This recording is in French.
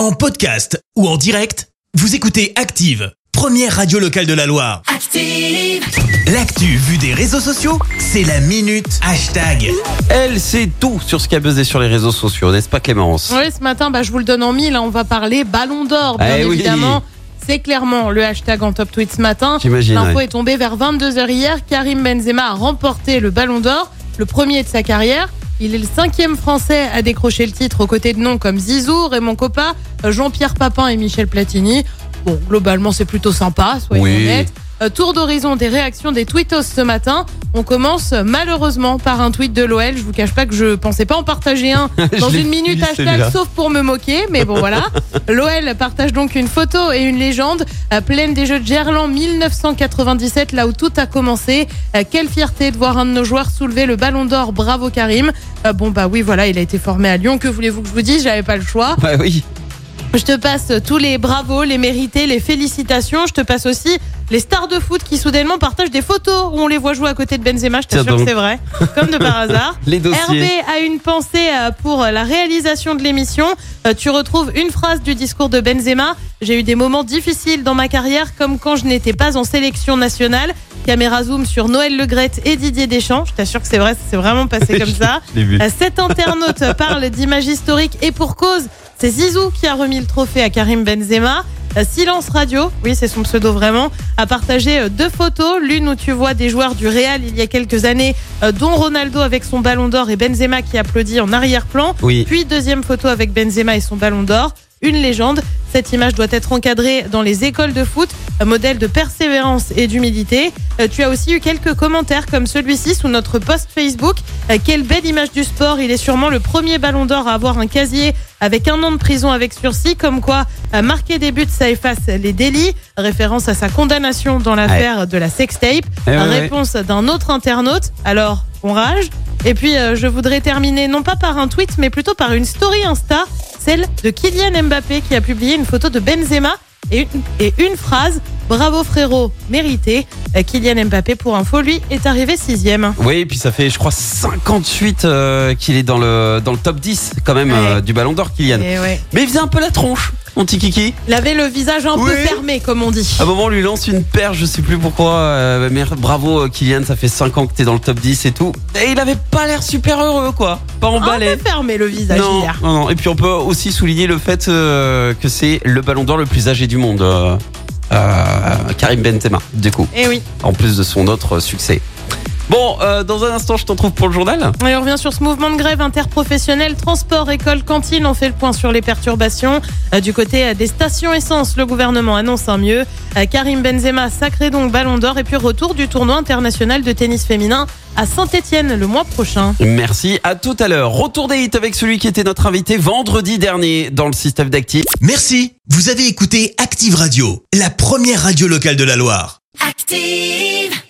En podcast ou en direct, vous écoutez Active, première radio locale de la Loire. Active. L'actu vue des réseaux sociaux, c'est la minute hashtag. Elle sait tout sur ce qui a buzzé sur les réseaux sociaux, n'est-ce pas Clémence? Oui, ce matin, bah, je vous le donne en mille. hein, On va parler Ballon d'Or, bien Eh oui. évidemment. C'est clairement le hashtag en top tweet ce matin. J'imagine, L'info ouais. est tombée vers 22h hier. Karim Benzema a remporté le Ballon d'Or, le premier de sa carrière. Il est le cinquième Français à décrocher le titre aux côtés de noms comme Zizou, Raymond Coppa, Jean-Pierre Papin et Michel Platini. Bon, globalement, c'est plutôt sympa, soyons Oui. honnêtes. Euh, Tour d'horizon des réactions des tweetos ce matin. On commence euh, malheureusement par un tweet de l'OL. Je vous cache pas que je pensais pas en partager un dans une minute hashtag, sauf pour me moquer, mais bon voilà. L'OL partage donc une photo et une légende euh, pleine des Jeux de Gerland 1997, là où tout a commencé. Quelle fierté de voir un de nos joueurs soulever le Ballon d'Or. Bravo Karim. Bon bah oui voilà, il a été formé à Lyon. Que voulez-vous que je vous dise? J'avais pas le choix. Bah oui. Je te passe tous les bravos, les mérités, les félicitations. Je te passe aussi les stars de foot qui soudainement partagent des photos où on les voit jouer à côté de Benzema. Je t'assure que c'est vrai, comme de par hasard. Les dossiers. Hervé a une pensée euh, pour la réalisation de l'émission. Euh, Tu retrouves une phrase du discours de Benzema. J'ai eu des moments difficiles dans ma carrière, comme quand je n'étais pas en sélection nationale. Caméra zoom sur Noël Legrette et Didier Deschamps. Je t'assure que c'est vrai, c'est vraiment passé comme ça. Vu. Euh, Cet internaute parle d'images historiques et pour cause, c'est Zizou qui a remis le trophée à Karim Benzema. Euh, Silence Radio, oui c'est son pseudo vraiment, a partagé euh, deux photos. L'une où tu vois des joueurs du Real il y a quelques années, euh, dont Ronaldo avec son ballon d'or et Benzema qui applaudit en arrière-plan. Oui. Puis deuxième photo avec Benzema et son ballon d'or. Une légende. Cette image doit être encadrée dans les écoles de foot, un modèle de persévérance et d'humilité. Euh, tu as aussi eu quelques commentaires comme celui-ci sous notre post Facebook. Euh, quelle belle image du sport. Il est sûrement le premier ballon d'or à avoir un casier avec un an de prison avec sursis. Comme quoi, marquer des buts, ça efface les délits. Référence à sa condamnation dans l'affaire de la sextape. Eh ouais, ouais. Réponse d'un autre internaute. Alors, on rage. Et puis, euh, je voudrais terminer non pas par un tweet, mais plutôt par une story Insta, celle de Kylian Mbappé qui a publié une photo de Benzema et une, et une phrase Bravo frérot, mérité. Euh, Kylian Mbappé, pour info, lui, est arrivé sixième. Oui, et puis ça fait, je crois, 58 euh, qu'il est dans le, dans le top 10 quand même euh, du Ballon d'Or, Kylian. Ouais. Mais il faisait un peu la tronche, mon petit kiki. Il avait le visage un peu fermé, comme on dit. À un moment, on lui lance une perche, je sais plus pourquoi. euh, mais bravo, euh, Kylian, ça fait 5 ans que t'es dans le top 10 et tout. Et il avait pas l'air super heureux, quoi. Pas Un emballé. peu fermé le visage Non, hier. non, non. Et puis on peut aussi souligner le fait euh, que c'est le ballon d'or le plus âgé du monde. euh, Karim Benzema, du coup, Et oui. en plus de son autre succès. Bon, euh, dans un instant, je t'en trouve pour le journal. Et on revient sur ce mouvement de grève interprofessionnel. Transport, école, cantine. On fait le point sur les perturbations. Euh, du côté euh, des stations essence, le gouvernement annonce un mieux. Euh, Karim Benzema, sacré donc ballon d'or. Et puis retour du tournoi international de tennis féminin à Saint-Etienne le mois prochain. Merci, à tout à l'heure. Retour des hits avec celui qui était notre invité vendredi dernier dans le système d'actifs. Merci, vous avez écouté Active Radio, la première radio locale de la Loire. Active.